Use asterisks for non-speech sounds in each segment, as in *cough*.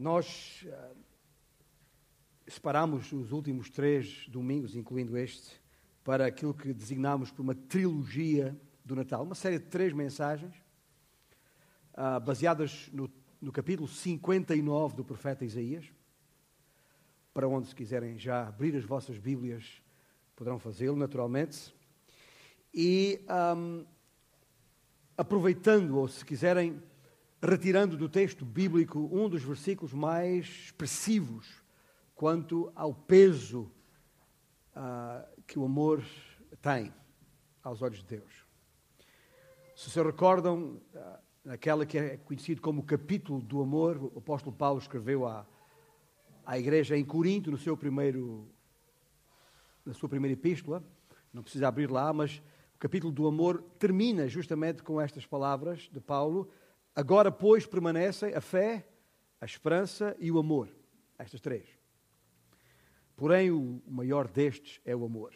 Nós uh, separamos os últimos três domingos, incluindo este, para aquilo que designamos por uma trilogia do Natal, uma série de três mensagens, uh, baseadas no, no capítulo 59 do profeta Isaías, para onde, se quiserem já abrir as vossas Bíblias, poderão fazê-lo, naturalmente. E um, aproveitando, ou se quiserem, retirando do texto bíblico um dos versículos mais expressivos quanto ao peso uh, que o amor tem aos olhos de Deus. Se se recordam, uh, naquela que é conhecido como o capítulo do amor, o apóstolo Paulo escreveu à, à igreja em Corinto, no seu primeiro, na sua primeira epístola, não precisa abrir lá, mas o capítulo do amor termina justamente com estas palavras de Paulo, Agora, pois, permanecem a fé, a esperança e o amor. Estas três. Porém, o maior destes é o amor.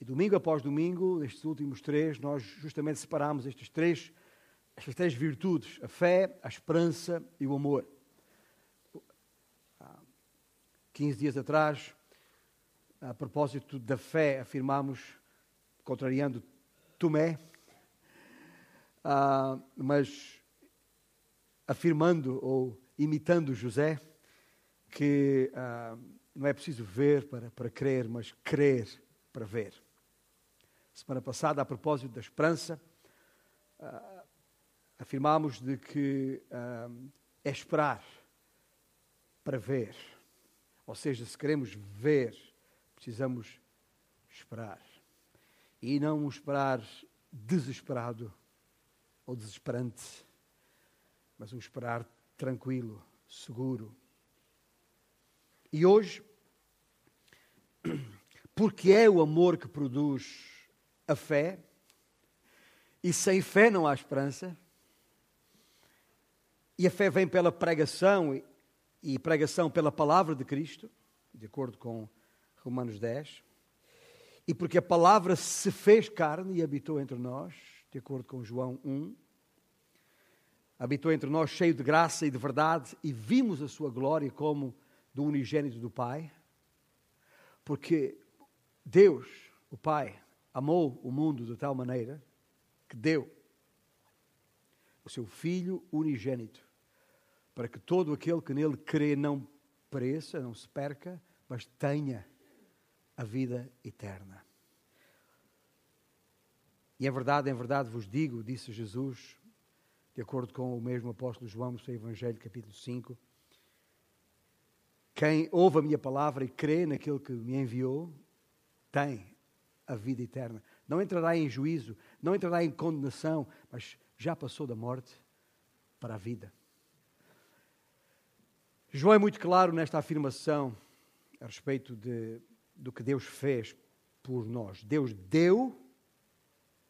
E domingo após domingo, nestes últimos três, nós justamente separamos estes três, estas três virtudes: a fé, a esperança e o amor. Há 15 dias atrás, a propósito da fé, afirmámos, contrariando Tomé, uh, mas afirmando ou imitando José que ah, não é preciso ver para, para crer, mas crer para ver. Semana passada, a propósito da esperança, ah, afirmámos de que ah, é esperar para ver. Ou seja, se queremos ver, precisamos esperar. E não esperar desesperado ou desesperante mas um esperar tranquilo, seguro. E hoje, *clears throat* porque é o amor que produz a fé, e sem fé não há esperança, e a fé vem pela pregação e pregação pela palavra de Cristo, de acordo com Romanos 10, e porque a palavra se fez carne e habitou entre nós, de acordo com João 1, habitou entre nós cheio de graça e de verdade, e vimos a sua glória como do unigênito do Pai, porque Deus, o Pai, amou o mundo de tal maneira que deu o seu Filho unigênito, para que todo aquele que nele crê não pereça, não se perca, mas tenha a vida eterna. E é verdade, em verdade vos digo, disse Jesus, de acordo com o mesmo apóstolo João no seu Evangelho, capítulo 5. Quem ouve a minha palavra e crê naquele que me enviou, tem a vida eterna. Não entrará em juízo, não entrará em condenação, mas já passou da morte para a vida. João é muito claro nesta afirmação a respeito de, do que Deus fez por nós. Deus deu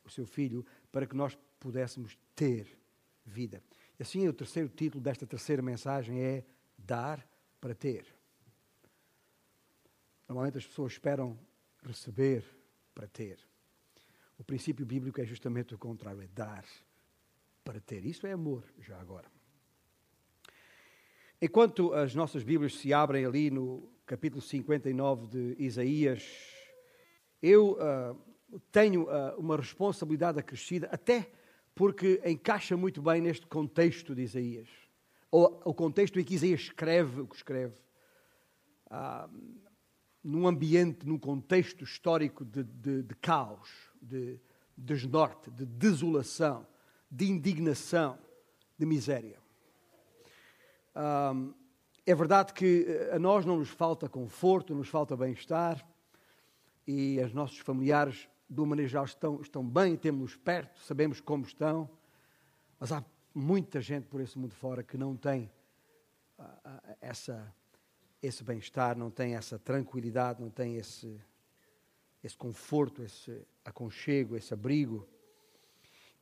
o seu Filho para que nós pudéssemos ter vida. E assim, o terceiro título desta terceira mensagem é Dar para Ter. Normalmente as pessoas esperam receber para ter. O princípio bíblico é justamente o contrário, é dar para ter. Isso é amor, já agora. Enquanto as nossas Bíblias se abrem ali no capítulo 59 de Isaías, eu uh, tenho uh, uma responsabilidade acrescida, até porque encaixa muito bem neste contexto de Isaías. Ou o contexto em que Isaías escreve o que escreve. Ah, num ambiente, num contexto histórico de, de, de caos, de desnorte, de desolação, de indignação, de miséria. Ah, é verdade que a nós não nos falta conforto, nos falta bem-estar e os nossos familiares do manejo estão, estão bem, temos-los perto, sabemos como estão, mas há muita gente por esse mundo fora que não tem uh, uh, essa, esse bem-estar, não tem essa tranquilidade, não tem esse, esse conforto, esse aconchego, esse abrigo.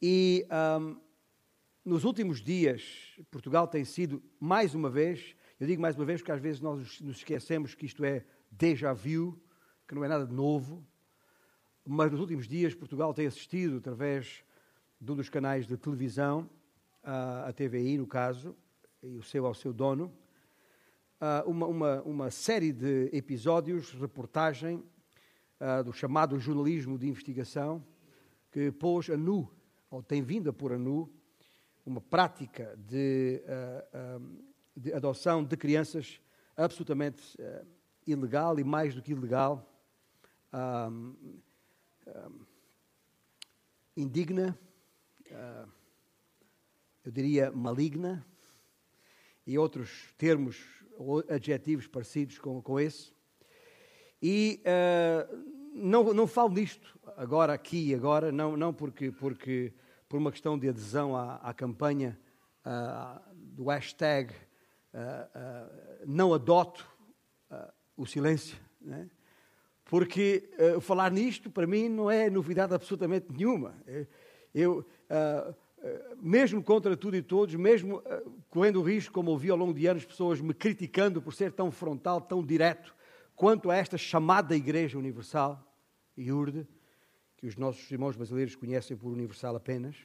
E um, nos últimos dias, Portugal tem sido, mais uma vez, eu digo mais uma vez porque às vezes nós nos esquecemos que isto é déjà vu, que não é nada de novo, mas nos últimos dias Portugal tem assistido, através de um dos canais de televisão, a TVI, no caso, e o seu ao seu dono, uma, uma, uma, série de episódios, reportagem do chamado jornalismo de investigação, que pôs a nu, ou tem vindo a pôr a nu, uma prática de, de adoção de crianças absolutamente ilegal e mais do que ilegal, indigna, eu diria maligna, e outros termos ou adjetivos parecidos com, com esse. E uh, não, não falo nisto agora, aqui e agora, não, não porque, porque por uma questão de adesão à, à campanha uh, do hashtag uh, não adoto o silêncio, né? Porque falar nisto para mim não é novidade absolutamente nenhuma. Eu, mesmo contra tudo e todos, mesmo correndo o risco, como ouvi ao longo de anos, pessoas me criticando por ser tão frontal, tão direto, quanto a esta chamada Igreja Universal, IURD, que os nossos irmãos brasileiros conhecem por Universal apenas.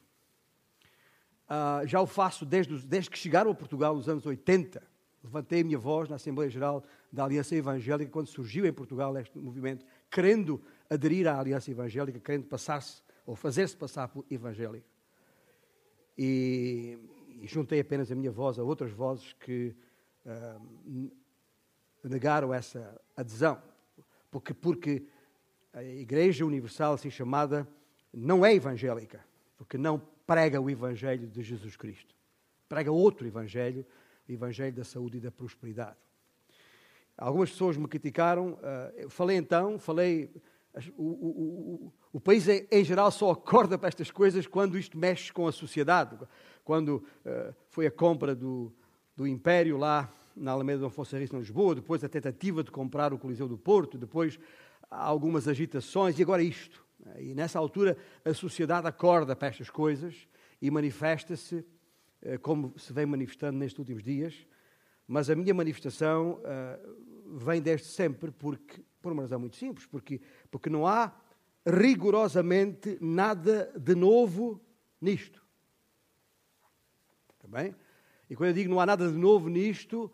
Uh, já o faço desde, desde que chegaram a Portugal nos anos 80. Levantei a minha voz na Assembleia Geral da Aliança Evangélica quando surgiu em Portugal este movimento, querendo aderir à Aliança Evangélica, querendo passar-se ou fazer-se passar por evangélico. E, e, juntei apenas a minha voz a outras vozes que uh, negaram essa adesão, porque, porque a Igreja Universal, assim chamada, não é evangélica, porque não prega o Evangelho de Jesus Cristo. Prega outro Evangelho, o Evangelho da saúde e da prosperidade. Algumas pessoas me criticaram, uh, falei então, falei, o, o, o, o, país em geral só acorda para estas coisas quando isto mexe com a sociedade. Quando uh, foi a compra do, do Império lá na Alameda Dom Afonso Henriques, em Lisboa, depois a tentativa de comprar o Coliseu do Porto, depois algumas agitações e agora isto. E nessa altura a sociedade acorda para estas coisas e manifesta-se eh, como se vem manifestando nestes últimos dias, mas a minha manifestação uh, vem desde sempre porque, por uma razão muito simples, porque, porque não há rigorosamente nada de novo nisto. Está bem? E quando eu digo não há nada de novo nisto,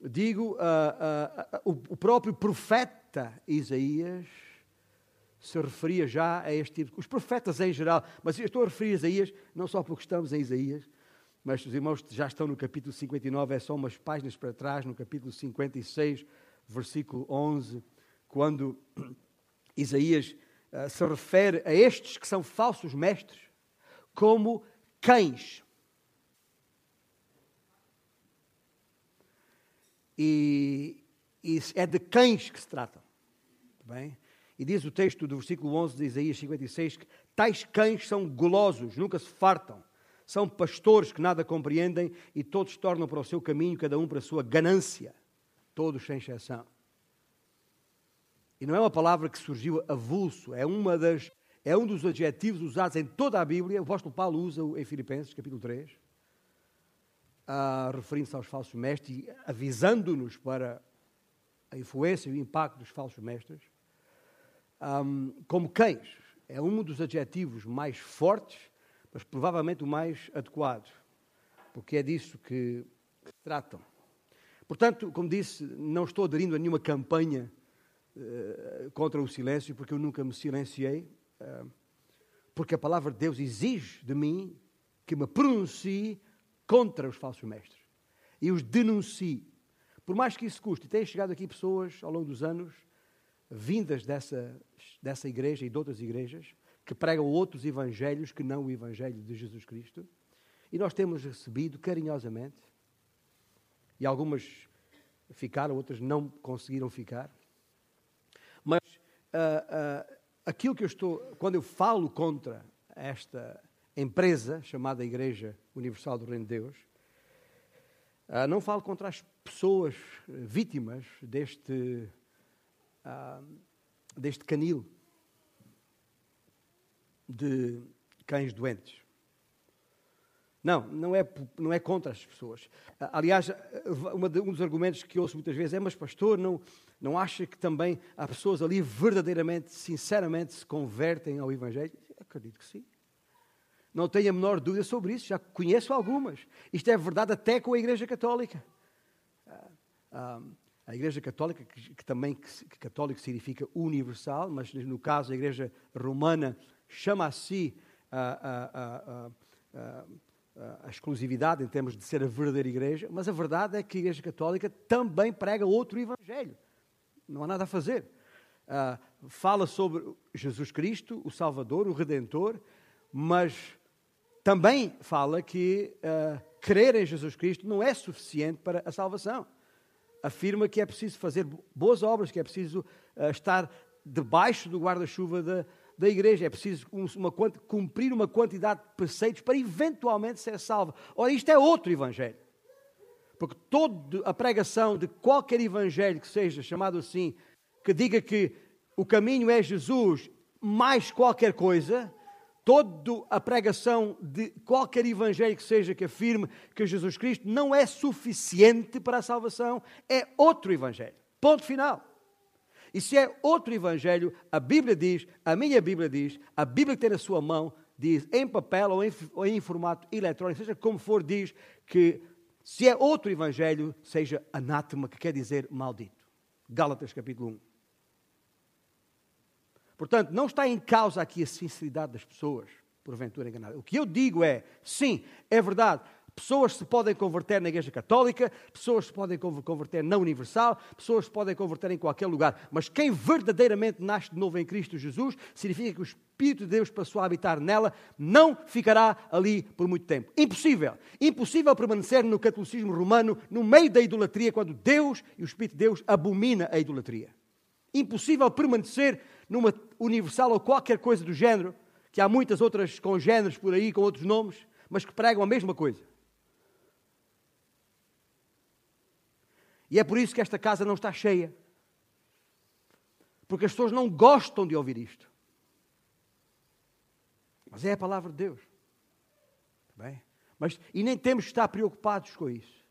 digo, uh, uh, uh, o, próprio profeta Isaías se referia já a este tipo. Os profetas em geral, mas eu estou a referir a Isaías, não só porque estamos em Isaías, mas os irmãos já estão no capítulo 59, é só umas páginas para trás, no capítulo 56, versículo 11, quando *clears throat* Isaías uh, se refere a estes que são falsos mestres como cães. E, e é de cães que se tratam. Bem? E diz o texto do versículo 11 de Isaías 56 que tais cães são golosos, nunca se fartam. São pastores que nada compreendem e todos tornam para o seu caminho, cada um para a sua ganância. Todos sem exceção. E não é uma palavra que surgiu avulso, é, uma das, é um dos adjetivos usados em toda a Bíblia. O apóstolo Paulo usa em Filipenses, capítulo 3 uh, referindo-se aos falsos mestres e avisando-nos para a influência e o impacto dos falsos mestres, um, como cães. É um dos adjetivos mais fortes, mas provavelmente o mais adequado, porque é disso que, tratam. Portanto, como disse, não estou aderindo a nenhuma campanha uh, contra o silêncio, porque eu nunca me silenciei, uh, porque a palavra de Deus exige de mim que me pronuncie contra os falsos mestres e os denuncie. Por mais que isso custe, têm chegado aqui pessoas ao longo dos anos, vindas dessa, dessa igreja e de outras igrejas, que pregam outros evangelhos que não o evangelho de Jesus Cristo, e nós temos recebido carinhosamente, e algumas ficaram, outras não conseguiram ficar. Mas uh, uh, aquilo que eu estou, quando eu falo contra esta empresa chamada Igreja Universal do Reino de Deus, ah, não falo contra as pessoas vítimas deste, deste canil de cães doentes. Não, não é, não é contra as pessoas. Ah, aliás, um dos argumentos que ouço muitas vezes é: mas, pastor, não, não acha que também há pessoas ali verdadeiramente, sinceramente, se convertem ao Evangelho? Acredito que sim. Não tenho a menor dúvida sobre isso, já conheço algumas. Isto é verdade até com a Igreja Católica. a Igreja Católica, que, também que, católico significa universal, mas no caso a Igreja Romana chama a si a, a, a, a, exclusividade em termos de ser a verdadeira Igreja, mas a verdade é que a Igreja Católica também prega outro Evangelho. Não há nada a fazer. Uh, fala sobre Jesus Cristo, o Salvador, o Redentor, mas também fala que uh, crer em Jesus Cristo não é suficiente para a salvação afirma que é preciso fazer boas obras, que é preciso uh, estar debaixo do guarda-chuva da, da igreja, é preciso uma, cumprir uma quantidade de preceitos para eventualmente ser salvo. Ora, isto é outro evangelho. Porque toda a pregação de qualquer evangelho que seja chamado assim, que diga que o caminho é Jesus mais qualquer coisa, toda a pregação de qualquer evangelho que seja que afirme que Jesus Cristo não é suficiente para a salvação, é outro evangelho. Ponto final. E se é outro evangelho, a Bíblia diz, a minha Bíblia diz, a Bíblia que tem na sua mão, diz em papel ou em, ou em formato eletrónico, seja como for, diz que se é outro evangelho, seja anátema, que quer dizer maldito. Gálatas capítulo 1. Portanto, não está em causa aqui a sinceridade das pessoas, porventura enganadas. O que eu digo é, sim, é verdade, pessoas se podem converter na Igreja Católica, pessoas se podem converter na Universal, pessoas se podem converter em qualquer lugar, mas quem verdadeiramente nasce de novo em Cristo Jesus, significa que o Espírito de Deus passou a habitar nela, não ficará ali por muito tempo. Impossível. Impossível permanecer no catolicismo romano, no meio da idolatria, quando Deus e o Espírito de Deus abomina a idolatria. Impossível permanecer numa universal ou qualquer coisa do género, que há muitas outras congêneres por aí com outros nomes, mas que pregam a mesma coisa. E é por isso que esta casa não está cheia. Porque as pessoas não gostam de ouvir isto. Mas é a palavra de Deus. Bem? Mas, e nem temos que estar preocupados com isso.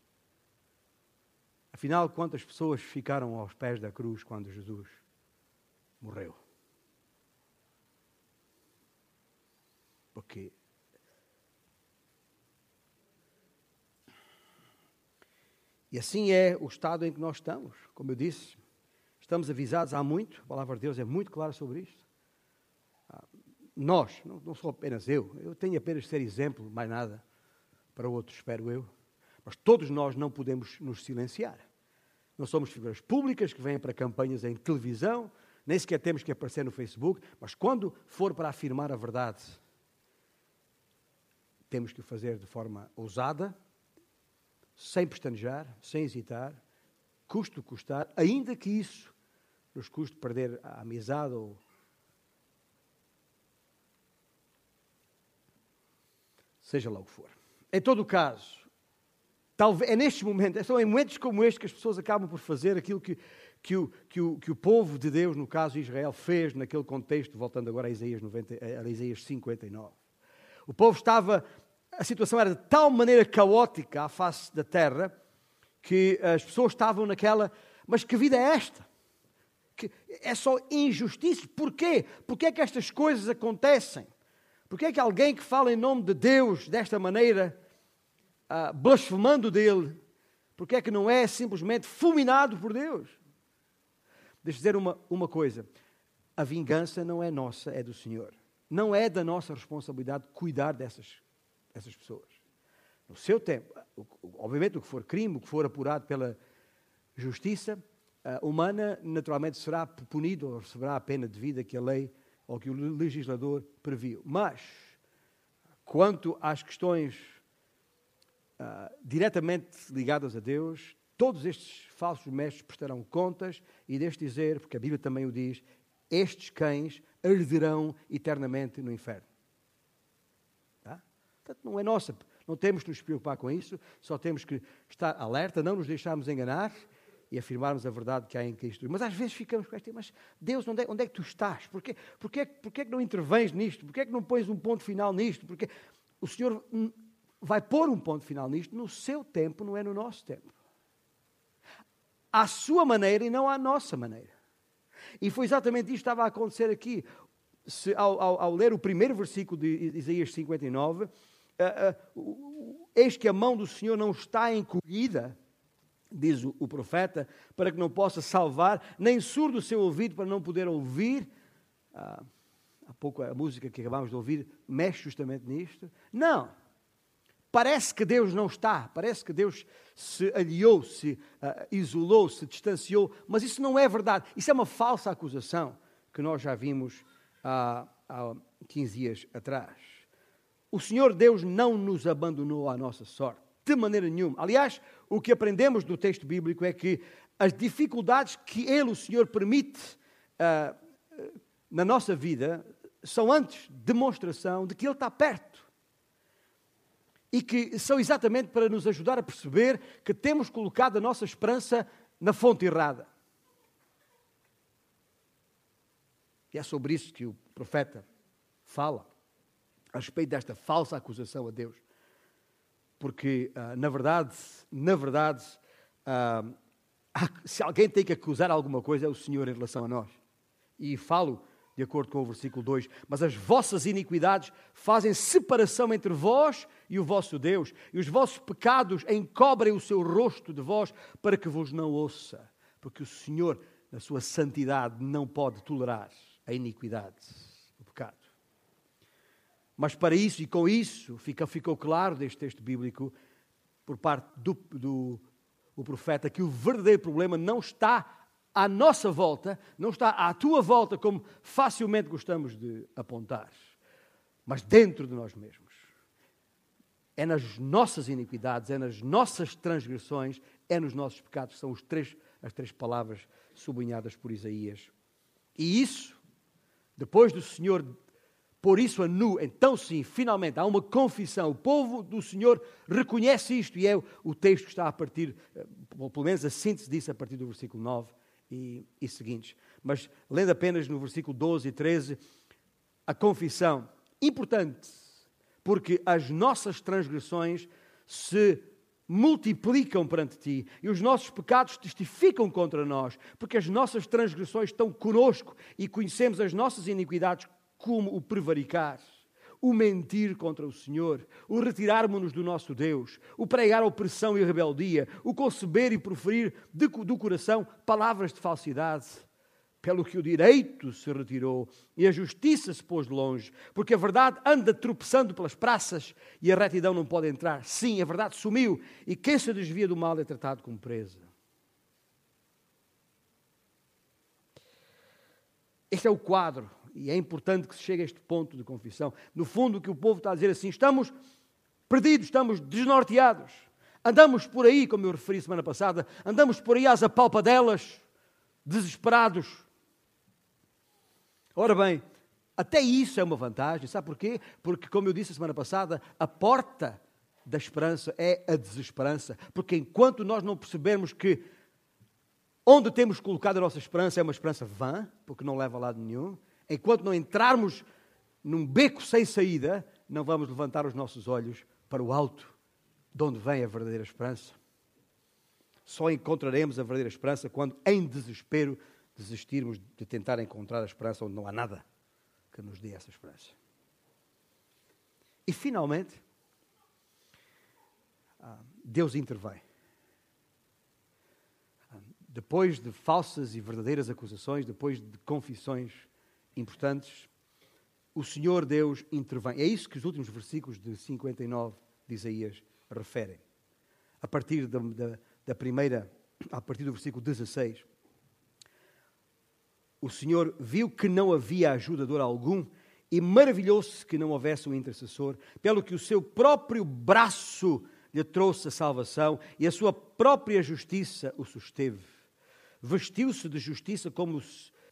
Afinal, quantas pessoas ficaram aos pés da cruz quando Jesus morreu? Porque E assim é o estado em que nós estamos. Como eu disse, estamos avisados há muito, a palavra de Deus é muito clara sobre isto. Ah, nós, não, não sou apenas eu, eu tenho apenas de ser exemplo, mais nada, para outros, espero eu. Mas todos nós não podemos nos silenciar. Não somos figuras públicas que vêm para campanhas em televisão, nem sequer temos que aparecer no Facebook, mas quando for para afirmar a verdade, temos que o fazer de forma ousada, sem pestanejar, sem hesitar, custo custar, ainda que isso nos custe perder a amizade ou seja lá o que for. Em todo o caso, talvez, é nestes momentos, são em momentos como este que as pessoas acabam por fazer aquilo que, que, o, que, o, que o povo de Deus, no caso Israel, fez naquele contexto, voltando agora a Isaías, 90, a Isaías 59. O povo estava a situação era de tal maneira caótica à face da terra que as pessoas estavam naquela, mas que vida é esta? Que é só injustiça. Porquê? Porquê é que estas coisas acontecem? Porquê é que alguém que fala em nome de Deus desta maneira, uh, blasfemando dele, porquê é que não é simplesmente fulminado por Deus? Deixa dizer uma, uma coisa: a vingança não é nossa, é do Senhor. Não é da nossa responsabilidade cuidar dessas essas pessoas. No seu tempo, obviamente, o que for crime, o que for apurado pela justiça uh, humana, naturalmente será punido ou receberá a pena de vida que a lei ou que o legislador previu. Mas, quanto às questões uh, diretamente ligadas a Deus, todos estes falsos mestres prestarão contas e deixe dizer, porque a Bíblia também o diz, estes cães arderão eternamente no inferno. Portanto, não é nossa. Não temos que nos preocupar com isso, só temos que estar alerta, não nos deixarmos enganar e afirmarmos a verdade que há em Cristo. Mas às vezes ficamos com esta, mas Deus, onde é, onde é que tu estás? Porquê, porquê, porquê é que não intervens nisto? Porquê é que não pões um ponto final nisto? Porque o Senhor vai pôr um ponto final nisto no seu tempo, não é no nosso tempo. À sua maneira e não à nossa maneira. E foi exatamente isto que estava a acontecer aqui. Se, ao, ao, ao ler o primeiro versículo de Isaías 59, uh, uh, eis que a mão do Senhor não está encolhida diz o, profeta, para que não possa salvar, nem surdo o seu ouvido para não poder ouvir. Ah, há pouco a música que acabámos de ouvir mexe justamente nisto. Não. Parece que Deus não está, parece que Deus se aliou, se uh, isolou, se distanciou, mas isso não é verdade. Isso é uma falsa acusação que nós já vimos há, há 15 dias atrás. O Senhor Deus não nos abandonou à nossa sorte, de maneira nenhuma. Aliás, o que aprendemos do texto bíblico é que as dificuldades que Ele, o Senhor, permite uh, na nossa vida são antes demonstração de que Ele está perto. E que são exatamente para nos ajudar a perceber que temos colocado a nossa esperança na fonte errada. E é sobre isso que o profeta fala, a respeito desta falsa acusação a Deus porque uh, na verdade, na verdade, uh, se alguém tem que acusar alguma coisa é o Senhor em relação a nós. E falo de acordo com o versículo 2: Mas as vossas iniquidades fazem separação entre vós e o vosso Deus, e os vossos pecados encobrem o seu rosto de vós para que vos não ouça, porque o Senhor, na sua santidade, não pode tolerar a iniquidade. Mas para isso e com isso fica, ficou claro deste texto bíblico, por parte do, do o profeta, que o verdadeiro problema não está à nossa volta, não está à tua volta, como facilmente gostamos de apontar, mas dentro de nós mesmos. É nas nossas iniquidades, é nas nossas transgressões, é nos nossos pecados, são os três, as três palavras sublinhadas por Isaías. E isso, depois do Senhor por isso a nu. Então, sim, finalmente há uma confissão. O povo do Senhor reconhece isto e é o texto que está a partir, eh, pelo menos a síntese disso, a partir do versículo 9 e, e seguintes. Mas lendo apenas no versículo 12 e 13, a confissão. Importante, porque as nossas transgressões se multiplicam perante ti e os nossos pecados testificam contra nós, porque as nossas transgressões estão conosco e conhecemos as nossas iniquidades como o prevaricar, o mentir contra o Senhor, o retirarmos-nos do nosso Deus, o pregar opressão e rebeldia, o conceber e proferir de, do coração palavras de falsidade, pelo que o direito se retirou e a justiça se pôs de longe, porque a verdade anda tropeçando pelas praças e a retidão não pode entrar. Sim, a verdade sumiu e quem se desvia do mal é tratado como presa. Este é o quadro e é importante que se chegue a este ponto de confissão. No fundo, o que o povo está a dizer assim: estamos perdidos, estamos desnorteados. Andamos por aí, como eu referi semana passada, andamos por aí às apalpadelas, desesperados. Ora bem, até isso é uma vantagem, sabe porquê? Porque, como eu disse a semana passada, a porta da esperança é a desesperança. Porque enquanto nós não percebermos que onde temos colocado a nossa esperança é uma esperança vã, porque não leva a lado nenhum, enquanto não entrarmos num beco sem saída, não vamos levantar os nossos olhos para o alto, de onde vem a verdadeira esperança. Só encontraremos a verdadeira esperança quando, em desespero, desistirmos de tentar encontrar a esperança onde não há nada que nos dê essa esperança. E, finalmente, ah, Deus intervém. Ah, depois de falsas e verdadeiras acusações, depois de confissões importantes, o Senhor Deus intervém. É isso que os últimos versículos de 59 de Isaías referem. A partir da, da, da primeira, a partir do versículo 16. O Senhor viu que não havia ajudador algum e maravilhou-se que não houvesse um intercessor, pelo que o seu próprio braço lhe trouxe a salvação e a sua própria justiça o susteve. Vestiu-se de justiça como,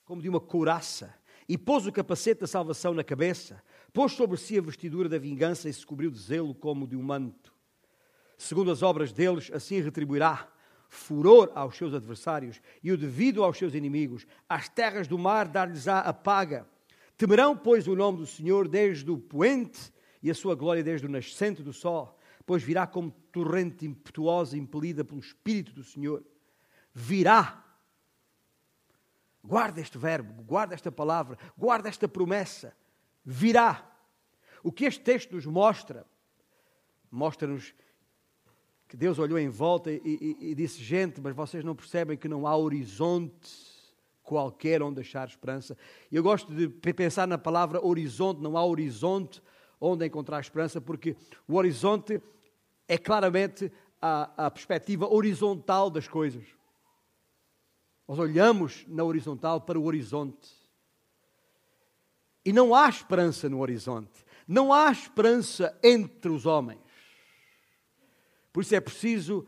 como de uma couraça e pôs o capacete da salvação na cabeça, pôs sobre si a vestidura da vingança e se cobriu de zelo como de um manto. Segundo as obras deles, assim retribuirá furor aos seus adversários e o devido aos seus inimigos. Às terras do mar dar-lhes-á a paga. Temerão, pois, o nome do Senhor desde o poente e a sua glória desde o nascente do sol, pois virá como torrente impetuosa impelida pelo Espírito do Senhor. Virá Guarda este verbo, guarda esta palavra, guarda esta promessa. Virá. O que este texto nos mostra, mostra-nos que Deus olhou em volta e, e, e disse: Gente, mas vocês não percebem que não há horizonte qualquer onde achar esperança. Eu gosto de pensar na palavra horizonte, não há horizonte onde encontrar esperança, porque o horizonte é claramente a, a perspectiva horizontal das coisas. Nós olhamos na horizontal para o horizonte. E não há esperança no horizonte. Não há esperança entre os homens. Por isso é preciso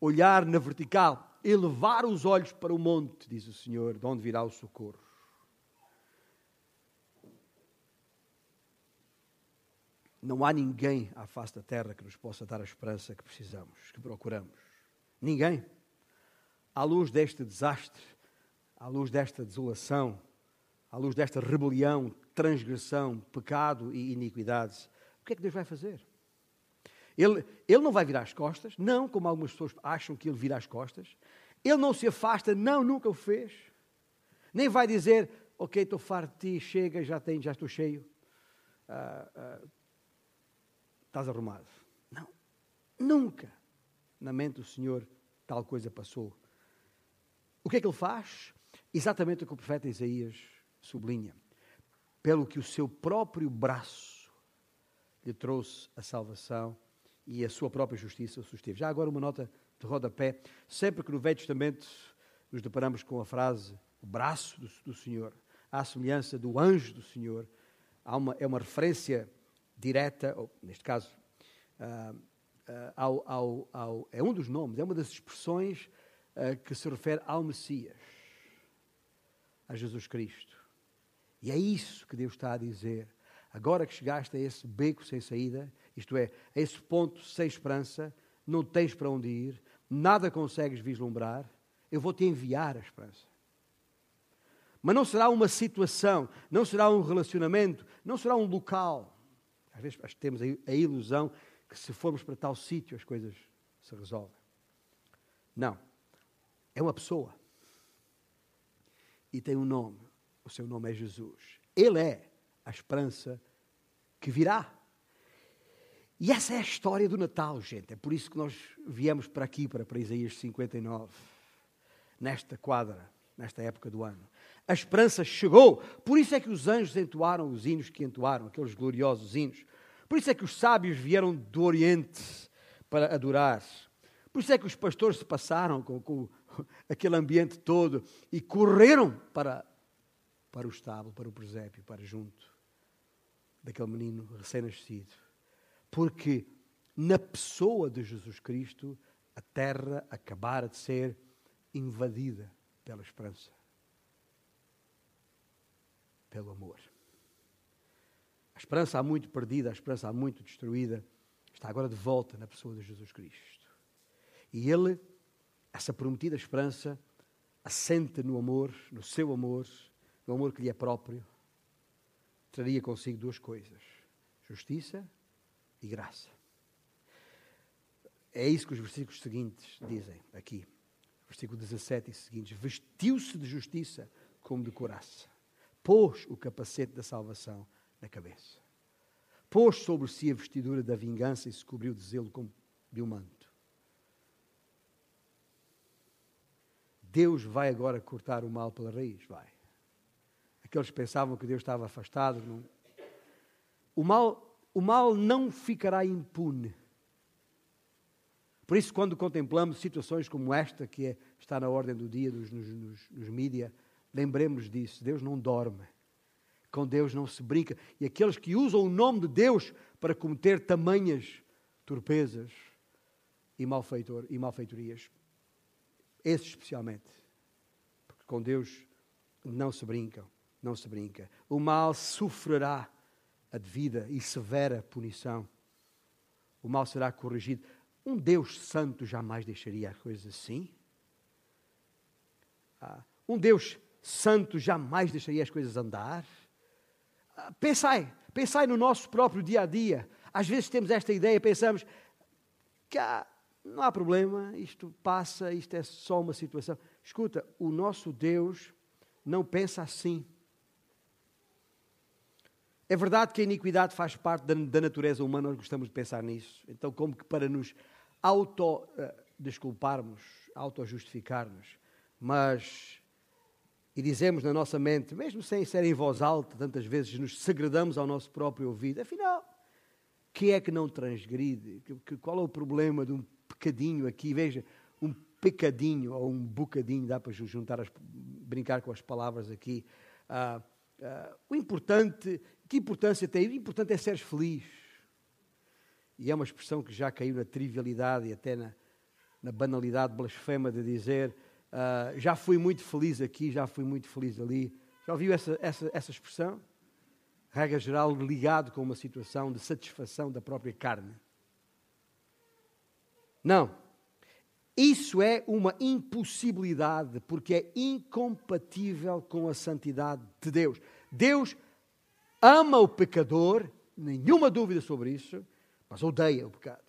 olhar na vertical elevar os olhos para o monte, diz o Senhor, de onde virá o socorro. Não há ninguém à face da terra que nos possa dar a esperança que precisamos, que procuramos. Ninguém. À luz deste desastre, à luz desta desolação, à luz desta rebelião, transgressão, pecado e iniquidade, o que é que Deus vai fazer? Ele, ele não vai virar as costas, não como algumas pessoas acham que ele vira as costas. Ele não se afasta, não, nunca o fez. Nem vai dizer, ok, estou farto de ti, chega, já, tenho, já estou cheio. Ah, ah, estás arrumado. Não, nunca. Na mente do Senhor, tal coisa passou. O que é que ele faz? Exatamente o que o profeta Isaías sublinha. Pelo que o seu próprio braço lhe trouxe a salvação e a sua própria justiça o susteve. Já agora uma nota de rodapé. Sempre que no Velho Testamento nos deparamos com a frase o braço do, do Senhor, à semelhança do anjo do Senhor, uma, é uma referência direta, ou, neste caso, uh, uh, ao, ao, ao, é um dos nomes, é uma das expressões uh, que se refere ao Messias, a Jesus Cristo. E é isso que Deus está a dizer. Agora que chegaste a esse beco sem saída, isto é, a esse ponto sem esperança, não tens para onde ir, nada consegues vislumbrar, eu vou te enviar a esperança. Mas não será uma situação, não será um relacionamento, não será um local. Às vezes temos a ilusão que se formos para tal sítio as coisas se resolvem. Não. É uma pessoa. E tem um nome. O seu nome é Jesus. Ele é a esperança que virá. E essa é a história do Natal, gente. É por isso que nós viemos para aqui, para, para Isaías 59, nesta quadra, nesta época do ano. A esperança chegou. Por isso é que os anjos entoaram os hinos que entoaram, aqueles gloriosos hinos. Por isso é que os sábios vieram do Oriente para adorar. Por isso é que os pastores se passaram com, com *laughs* aquele ambiente todo e correram para, para o estábulo, para o presépio, para junto daquele menino recém-nascido porque na pessoa de Jesus Cristo a terra acabara de ser invadida pela esperança, pelo amor. A esperança há muito perdida, a esperança há muito destruída, está agora de volta na pessoa de Jesus Cristo. E Ele, essa prometida esperança, assente no amor, no seu amor, no amor que lhe é próprio, traria consigo duas coisas: justiça e graça. É isso que os versículos seguintes dizem aqui. Versículo 17 e seguintes. Vestiu-se de justiça como de coraça. Pôs o capacete da salvação na cabeça. Pôs sobre si a vestidura da vingança e se cobriu de zelo como de um manto. Deus vai agora cortar o mal pela raiz, vai. Aqueles que pensavam que Deus estava afastado. Não... O mal o mal não ficará impune. Por isso, quando contemplamos situações como esta, que é, está na ordem do dia nos, nos, nos, nos lembremos disso. Deus não dorme. Com Deus não se brinca. E aqueles que usam o nome de Deus para cometer tamanhas torpezas e, malfeitor, e malfeitorias, esses especialmente, porque com Deus não se brinca, não se brinca. O mal sofrerá a devida e severa punição. O mal será corrigido. Um Deus santo jamais deixaria as coisas assim. Ah, um Deus santo jamais deixaria as coisas andar. Ah, pensai, pensai no nosso próprio dia a dia. Às vezes temos esta ideia, pensamos que ah, não há problema, isto passa, isto é só uma situação. Escuta, o nosso Deus não pensa assim. É verdade que a iniquidade faz parte da, da natureza humana, nós gostamos de pensar nisso. Então, como que para nos auto-desculparmos, auto-justificar-nos, mas e dizemos na nossa mente, mesmo sem ser em voz alta, tantas vezes nos segredamos ao nosso próprio ouvido, afinal, que é que não transgride? Qual é o problema de um pecadinho aqui? Veja, um pecadinho ou um bocadinho, dá para juntar, as, brincar com as palavras aqui. Ah, ah, o importante, que importância tem? O importante é seres feliz. E é uma expressão que já caiu na trivialidade e até na, na banalidade blasfema de dizer Uh, já fui muito feliz aqui, já fui muito feliz ali. Já ouviu essa, essa, essa expressão? Regra geral, ligado com uma situação de satisfação da própria carne. Não. Isso é uma impossibilidade, porque é incompatível com a santidade de Deus. Deus ama o pecador, nenhuma dúvida sobre isso, mas odeia o pecado.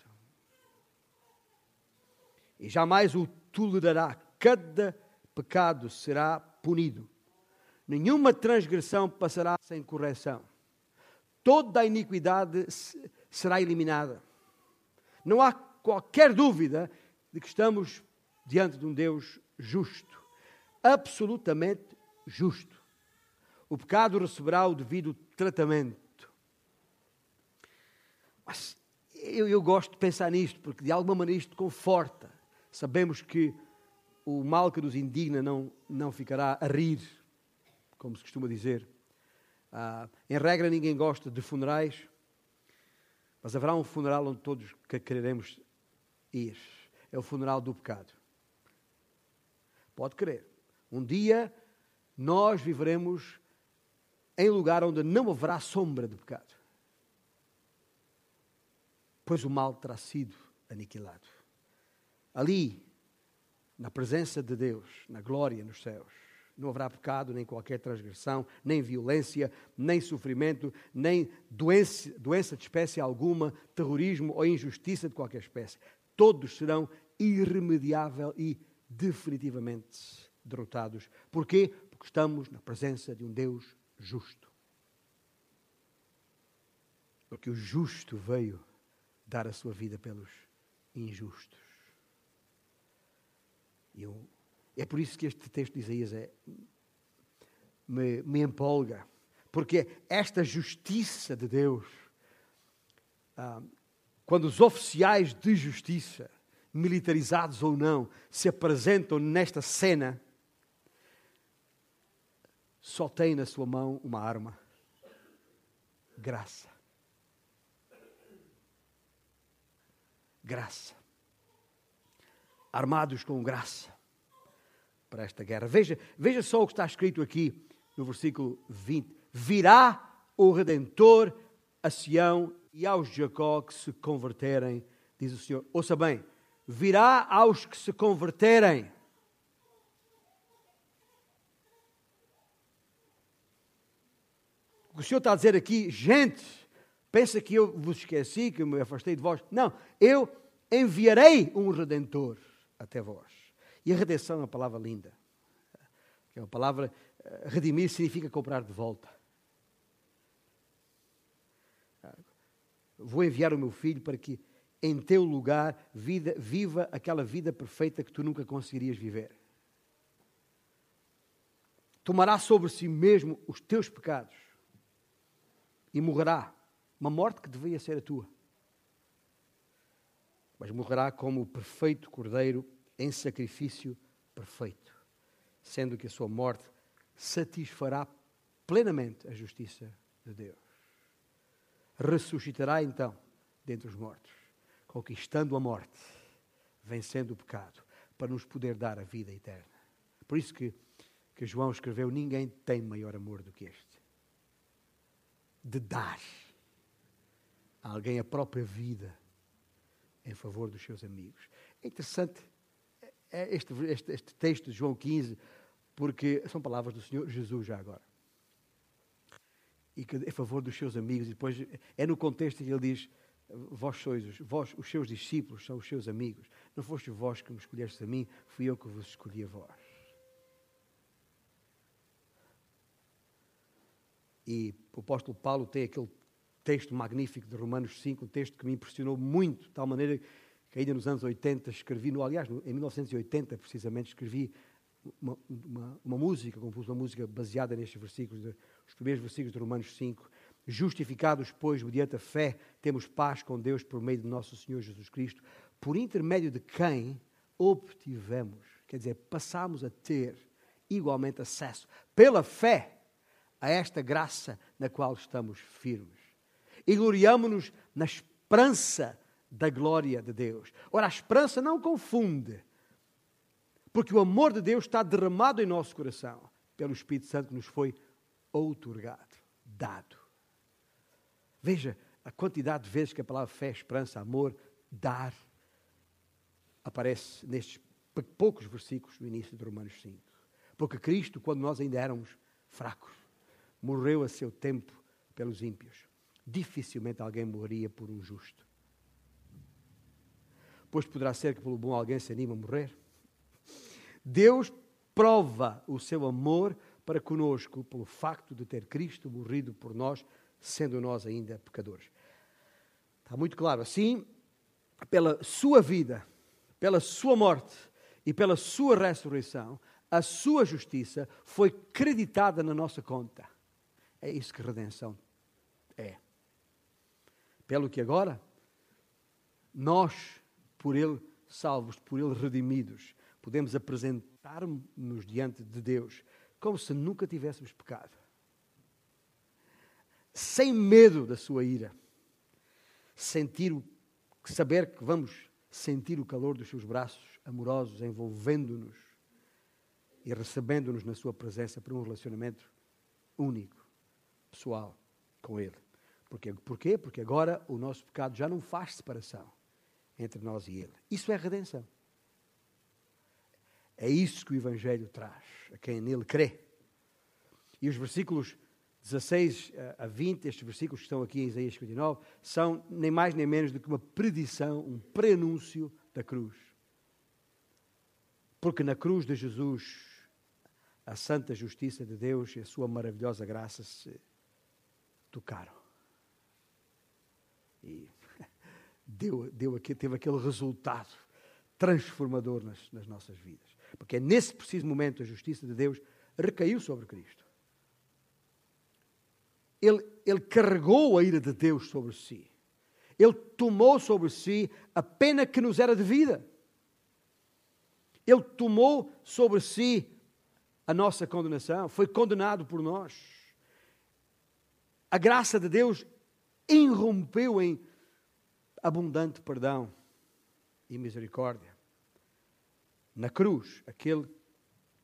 E jamais o tolerará cada pecado será punido. Nenhuma transgressão passará sem correção. Toda a iniquidade será eliminada. Não há qualquer dúvida de que estamos diante de um Deus justo, absolutamente justo. O pecado receberá o devido tratamento. Mas eu, eu gosto de pensar nisto, porque de alguma maneira isto conforta. Sabemos que o mal que nos indigna não, não ficará a rir, como se costuma dizer. Ah, em regra, ninguém gosta de funerais, mas haverá um funeral onde todos quereremos ir. É o funeral do pecado. Pode crer. Um dia nós viveremos em lugar onde não haverá sombra de pecado. Pois o mal terá sido aniquilado. Ali na presença de Deus, na glória nos céus. Não haverá pecado, nem qualquer transgressão, nem violência, nem sofrimento, nem doença, doença de espécie alguma, terrorismo ou injustiça de qualquer espécie. Todos serão irremediável e definitivamente derrotados. Porquê? Porque estamos na presença de um Deus justo. Porque o justo veio dar a sua vida pelos injustos. Eu, é por isso que este texto de Isaías é, me, me empolga. Porque esta justiça de Deus, ah, quando os oficiais de justiça, militarizados ou não, se apresentam nesta cena, só têm na sua mão uma arma: graça. Graça armados com graça para esta guerra. Veja, veja só o que está escrito aqui no versículo 20: Virá o Redentor a Sião e aos Jacó que se converterem, diz o Senhor. Ouça bem, virá aos que se converterem. O que o Senhor está a dizer aqui, gente, pensa que eu vos esqueci, que me afastei de vós. Não, eu enviarei um redentor até vós. E a redenção é uma palavra linda. É uma palavra, eh, redimir significa comprar de volta. Vou enviar o meu filho para que em teu lugar vida, viva aquela vida perfeita que tu nunca conseguirias viver. Tomará sobre si mesmo os teus pecados e morrerá uma morte que devia ser a tua mas morrerá como o perfeito cordeiro em sacrifício perfeito, sendo que a sua morte satisfará plenamente a justiça de Deus. Ressuscitará então dentre os mortos, conquistando a morte, vencendo o pecado, para nos poder dar a vida eterna. Por isso que, que João escreveu: Ninguém tem maior amor do que este. De dar a alguém a própria vida em favor dos seus amigos. É interessante é este, este, este texto de João 15, porque são palavras do Senhor Jesus já agora. E que em favor dos seus amigos, e depois é no contexto que ele diz: Vós sois os, vós, os seus discípulos, são os seus amigos. Não foste vós que me escolheste a mim, fui eu que vos escolhi a vós. E o apóstolo Paulo tem aquele texto magnífico de Romanos 5, um texto que me impressionou muito, de tal maneira que ainda nos anos 80 escrevi, no, aliás, em 1980 precisamente, escrevi uma, uma, uma música, compus uma música baseada nestes versículos, de, os primeiros versículos de Romanos 5. Justificados, pois, mediante a fé, temos paz com Deus por meio de nosso Senhor Jesus Cristo, por intermédio de quem obtivemos, quer dizer, passamos a ter igualmente acesso, pela fé, a esta graça na qual estamos firmes. E gloriamo-nos na esperança da glória de Deus. Ora, a esperança não confunde, porque o amor de Deus está derramado em nosso coração pelo Espírito Santo que nos foi outorgado, dado. Veja a quantidade de vezes que a palavra fé, esperança, amor, dar aparece nestes poucos versículos do início de Romanos 5. Porque Cristo, quando nós ainda éramos fracos, morreu a seu tempo pelos ímpios. Dificilmente alguém morreria por um justo. Pois poderá ser que pelo bom alguém se anime a morrer. Deus prova o seu amor para conosco pelo facto de ter Cristo morrido por nós, sendo nós ainda pecadores. Está muito claro. Assim, pela sua vida, pela sua morte e pela sua ressurreição, a sua justiça foi creditada na nossa conta. É isso que redenção é. Pelo que agora, nós, por Ele salvos, por Ele redimidos, podemos apresentar-nos diante de Deus como se nunca tivéssemos pecado. Sem medo da sua ira. Sentir o, saber que vamos sentir o calor dos seus braços amorosos envolvendo-nos e recebendo-nos na sua presença para um relacionamento único, pessoal com Ele. Porquê? Porquê? Porque agora o nosso pecado já não faz separação entre nós e Ele. Isso é redenção. É isso que o Evangelho traz a quem nele crê. E os versículos 16 a 20, estes versículos que estão aqui em Isaías 59, são nem mais nem menos do que uma predição, um prenúncio da cruz. Porque na cruz de Jesus, a santa justiça de Deus e a sua maravilhosa graça se tocaram. E *laughs* deu, deu teve aquele resultado transformador nas, nas nossas vidas. Porque é nesse preciso momento a justiça de Deus recaiu sobre Cristo. Ele, ele carregou a ira de Deus sobre si. Ele tomou sobre si a pena que nos era devida. Ele tomou sobre si a nossa condenação, foi condenado por nós. A graça de Deus irrompeu em abundante perdão e misericórdia na cruz, aquele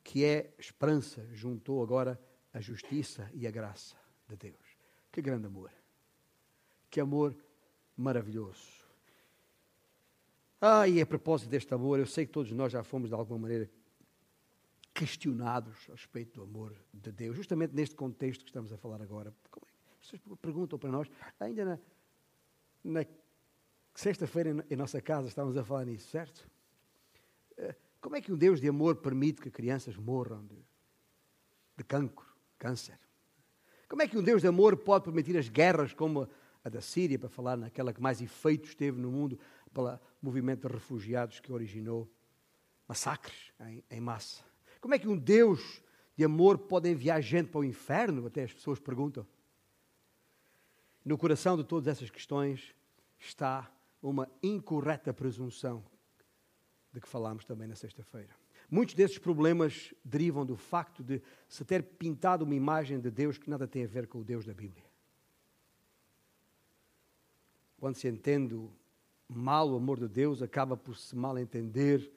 que é esperança, juntou agora a justiça e a graça de Deus. Que grande amor! Que amor maravilhoso! Ah, e a propósito deste amor, eu sei que todos nós já fomos de alguma maneira questionados a respeito do amor de Deus, justamente neste contexto que estamos a falar agora. Como é? Vocês perguntam para nós, ainda na, na sexta-feira em nossa casa estávamos a falar nisso, certo? Como é que um Deus de amor permite que crianças morram de, de cancro, câncer? Como é que um Deus de amor pode permitir as guerras como a da Síria, para falar naquela que mais efeitos teve no mundo, pelo movimento de refugiados que originou massacres em, em massa? Como é que um Deus de amor pode enviar gente para o inferno? Até as pessoas perguntam. No coração de todas essas questões está uma incorreta presunção de que falámos também na sexta-feira. Muitos desses problemas derivam do facto de se ter pintado uma imagem de Deus que nada tem a ver com o Deus da Bíblia. Quando se entende mal o amor de Deus, acaba por se mal entender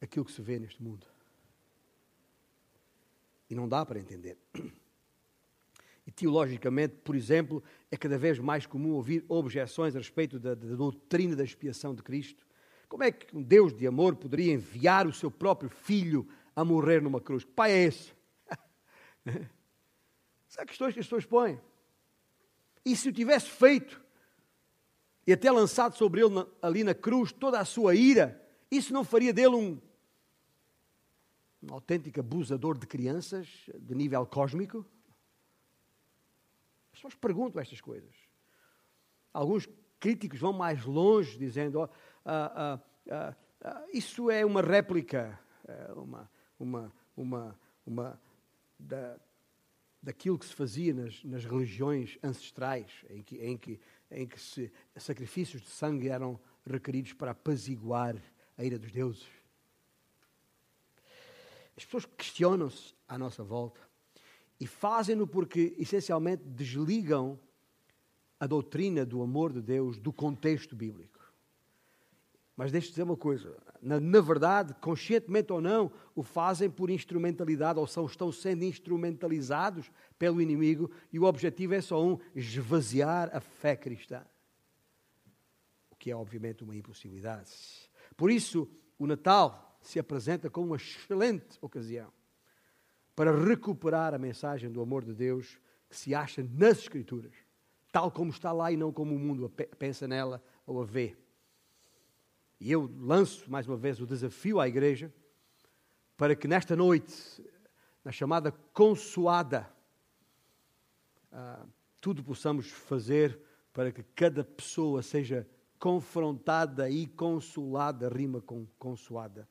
aquilo que se vê neste mundo. E não dá para entender. E teologicamente, por exemplo, é cada vez mais comum ouvir objeções a respeito da, da doutrina da expiação de Cristo como é que um Deus de amor poderia enviar o seu próprio filho a morrer numa cruz? Que pai é esse? *laughs* São questões que as pessoas põem. E se o tivesse feito e até lançado sobre ele ali na cruz toda a sua ira, isso não faria dele um, um autêntico abusador de crianças de nível cósmico? As pessoas perguntam estas coisas. Alguns críticos vão mais longe, dizendo: uh, uh, isso é uma réplica, uma, uma, uma, uma da, daquilo que se fazia nas, nas religiões ancestrais, em que, em que, em que se, sacrifícios de sangue eram requeridos para apaziguar a ira dos deuses. As pessoas questionam-se à nossa volta e fazem-no porque, essencialmente, desligam a doutrina do amor de Deus do contexto bíblico. Mas deixe-me dizer uma coisa: na, na, verdade, conscientemente ou não, o fazem por instrumentalidade ou são, estão sendo instrumentalizados pelo inimigo e o objetivo é só um: esvaziar a fé cristã. O que é, obviamente, uma impossibilidade. Por isso, o Natal se apresenta como uma excelente ocasião para recuperar a mensagem do amor de Deus que se acha nas Escrituras, tal como está lá e não como o mundo pensa nela ou a vê. E eu lanço mais uma vez o desafio à igreja para que nesta noite, na chamada consoada, uh, tudo possamos fazer para que cada pessoa seja confrontada e consolada, rima com consoada,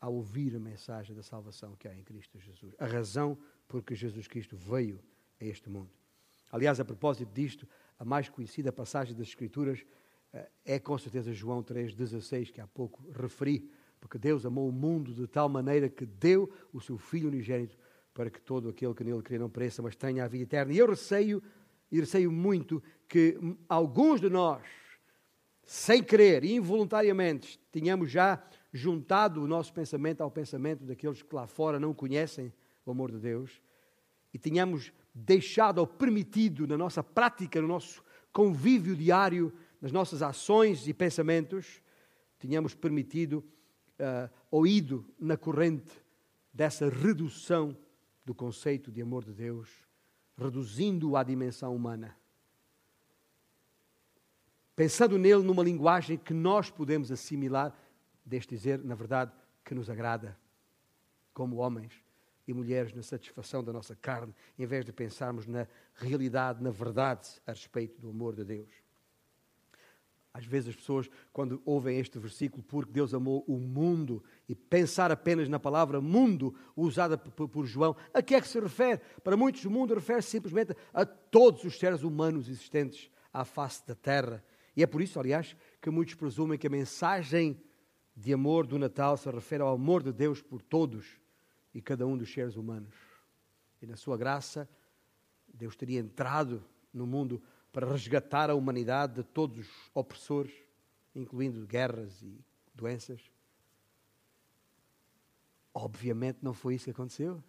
a ouvir a mensagem da salvação que há em Cristo Jesus. A razão por que Jesus Cristo veio a este mundo. Aliás, a propósito disto, a mais conhecida passagem das Escrituras é com certeza João 3,16, que há pouco referi, porque Deus amou o mundo de tal maneira que deu o seu Filho unigênito para que todo aquele que nele crê não pereça, mas tenha a vida eterna. E eu receio, e receio muito, que alguns de nós, sem querer, involuntariamente, tínhamos já juntado o nosso pensamento ao pensamento daqueles que lá fora não conhecem o amor de Deus e tínhamos deixado ou permitido na nossa prática, no nosso convívio diário, nas nossas ações e pensamentos, tínhamos permitido uh, ou ido na corrente dessa redução do conceito de amor de Deus, reduzindo-o à dimensão humana. Pensando nele numa linguagem que nós podemos assimilar, deixe dizer, na verdade, que nos agrada, como homens e mulheres, na satisfação da nossa carne, em vez de pensarmos na realidade, na verdade a respeito do amor de Deus. Às vezes as pessoas, quando ouvem este versículo, porque Deus amou o mundo, e pensar apenas na palavra mundo, usada por João, a que é que se refere? Para muitos, o mundo refere-se simplesmente a todos os seres humanos existentes à face da terra. E é por isso, aliás, que muitos presumem que a mensagem de amor do Natal se refere ao amor de Deus por todos e cada um dos seres humanos. E na sua graça, Deus teria entrado no mundo para resgatar a humanidade de todos os opressores, incluindo guerras e doenças. Obviamente não foi isso que aconteceu.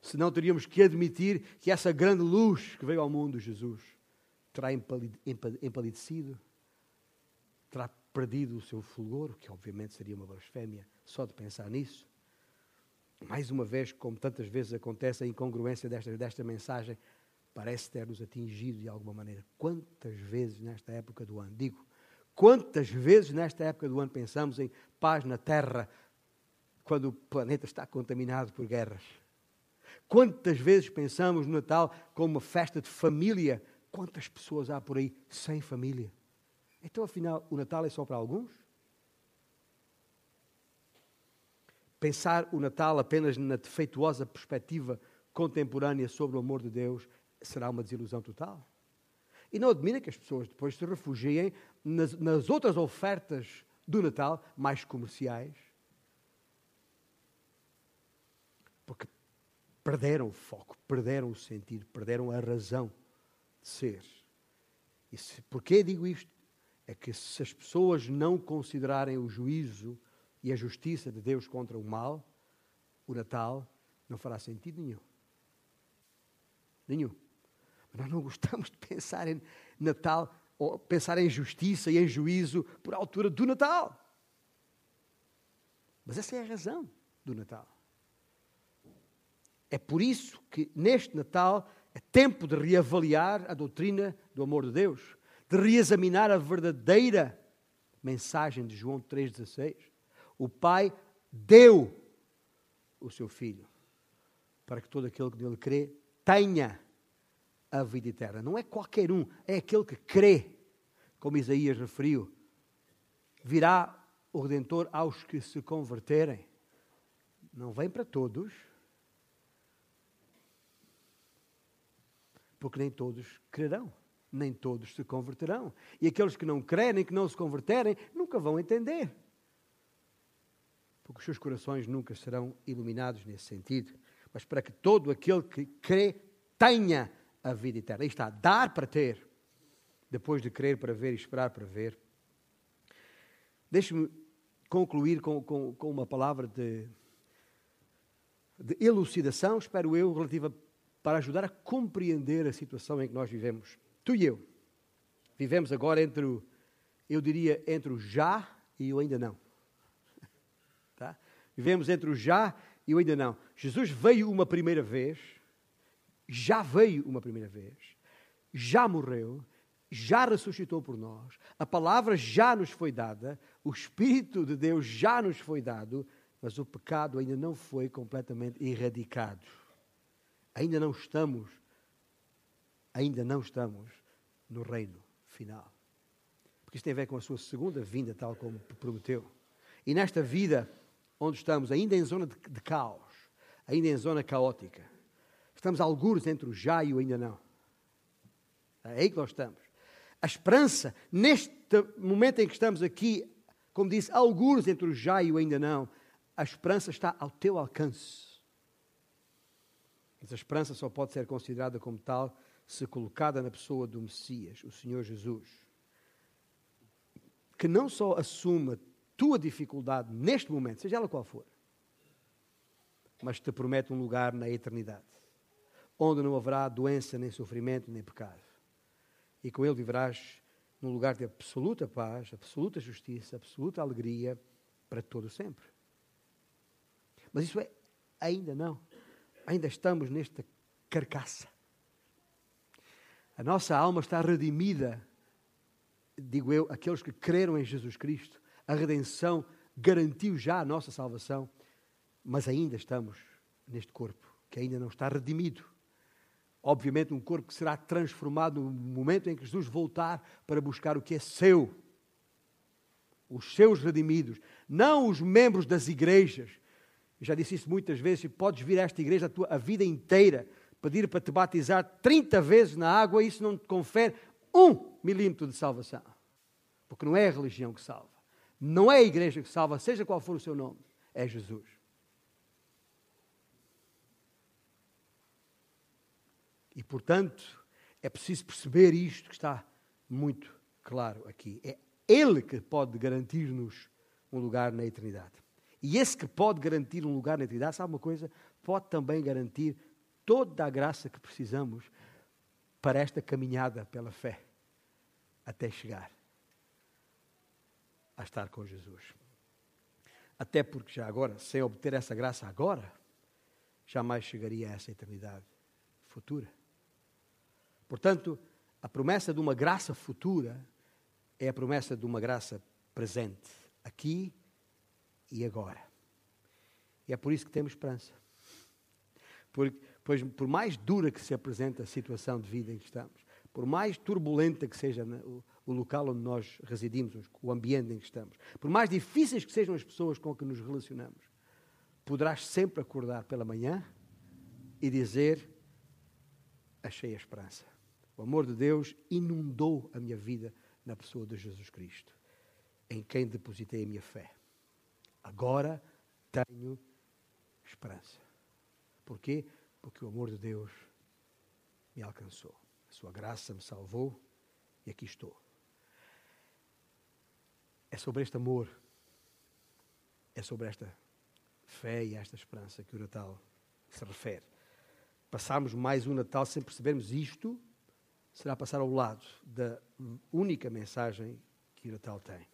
Senão teríamos que admitir que essa grande luz que veio ao mundo, Jesus, terá empalidecido, terá perdido o seu fulgor, que obviamente seria uma blasfémia só de pensar nisso. Mais uma vez, como tantas vezes acontece, a incongruência desta, desta mensagem parece ter-nos atingido de alguma maneira. Quantas vezes nesta época do ano, digo, quantas vezes nesta época do ano pensamos em paz na Terra quando o planeta está contaminado por guerras? Quantas vezes pensamos no Natal como uma festa de família? Quantas pessoas há por aí sem família? Então, afinal, o Natal é só para alguns? Pensar o Natal apenas na defeituosa perspectiva contemporânea sobre o amor de Deus será uma desilusão total. E não admira que as pessoas depois se refugiem nas, nas outras ofertas do Natal mais comerciais, porque perderam o foco, perderam o sentido, perderam a razão de ser. E se, porquê digo isto? É que se as pessoas não considerarem o juízo e a justiça de Deus contra o mal, o Natal não fará sentido nenhum. Nenhum. Nós não gostamos de pensar em Natal, ou pensar em justiça e em juízo por altura do Natal. Mas essa é a razão do Natal. É por isso que neste Natal é tempo de reavaliar a doutrina do amor de Deus, de reexaminar a verdadeira mensagem de João 3,16. O Pai deu o seu Filho para que todo aquele que nele crê tenha a vida eterna. Não é qualquer um, é aquele que crê, como Isaías referiu, virá o Redentor aos que se converterem. Não vem para todos, porque nem todos crerão, nem todos se converterão. E aqueles que não crerem, que não se converterem, nunca vão entender. Porque os seus corações nunca serão iluminados nesse sentido. Mas para que todo aquele que crê tenha a vida eterna. Aí está, dar para ter, depois de crer para ver e esperar para ver. Deixe-me concluir com, com, com, uma palavra de, de elucidação, espero eu, relativa para ajudar a compreender a situação em que nós vivemos. Tu e eu vivemos agora entre o, eu diria, entre o já e o ainda não. *laughs* Tá? Vivemos entre o já e o ainda não. Jesus veio uma primeira vez, já veio uma primeira vez, já morreu, já ressuscitou por nós, a palavra já nos foi dada, o Espírito de Deus já nos foi dado, mas o pecado ainda não foi completamente erradicado. Ainda não estamos, ainda não estamos no reino final. Porque isso tem a ver com a sua segunda vinda, tal como prometeu. E nesta vida, onde estamos, ainda em zona de, de caos, ainda em zona caótica, estamos algures entre o já e o ainda não. É aí que nós estamos. A esperança, neste momento em que estamos aqui, como disse, algures entre o já e o ainda não, a esperança está ao teu alcance. Mas a esperança só pode ser considerada como tal se colocada na pessoa do Messias, o Senhor Jesus, que não só assume a tua dificuldade neste momento, seja ela qual for, mas te promete um lugar na eternidade, onde não haverá doença, nem sofrimento, nem pecado. E com ele viverás num lugar de absoluta paz, absoluta justiça, absoluta alegria para todo sempre. Mas isso é ainda não. Ainda estamos nesta carcaça. A nossa alma está redimida, digo eu, aqueles que creram em Jesus Cristo. A redenção garantiu já a nossa salvação, mas ainda estamos neste corpo que ainda não está redimido. Obviamente, um corpo que será transformado no momento em que Jesus voltar para buscar o que é seu. Os seus redimidos, não os membros das igrejas. Eu já disse isso muitas vezes, e podes vir a esta igreja a, tua, a vida inteira, pedir para te batizar 30 vezes na água, isso não te confere um milímetro de salvação. Porque não é a religião que salva. Não é a igreja que salva, seja qual for o seu nome. É Jesus. E, portanto, é preciso perceber isto que está muito claro aqui. É Ele que pode garantir-nos um lugar na eternidade. E esse que pode garantir um lugar na eternidade, sabe uma coisa? Pode também garantir toda a graça que precisamos para esta caminhada pela fé até chegar a estar com Jesus. Até porque já agora, sem obter essa graça agora, jamais chegaria a essa eternidade futura. Portanto, a promessa de uma graça futura é a promessa de uma graça presente, aqui e agora. E é por isso que temos esperança. Por, pois, por mais dura que se apresente a situação de vida em que estamos, por mais turbulenta que seja o, o local onde nós residimos, o ambiente em que estamos, por mais difíceis que sejam as pessoas com que nos relacionamos, poderás sempre acordar pela manhã e dizer: Achei a esperança. O amor de Deus inundou a minha vida na pessoa de Jesus Cristo, em quem depositei a minha fé. Agora tenho esperança. Porquê? Porque o amor de Deus me alcançou. A sua graça me salvou e aqui estou. É sobre este amor, é sobre esta fé e esta esperança que o Natal se refere. Passarmos mais um Natal sem percebermos isto será passar ao lado da única mensagem que o Natal tem.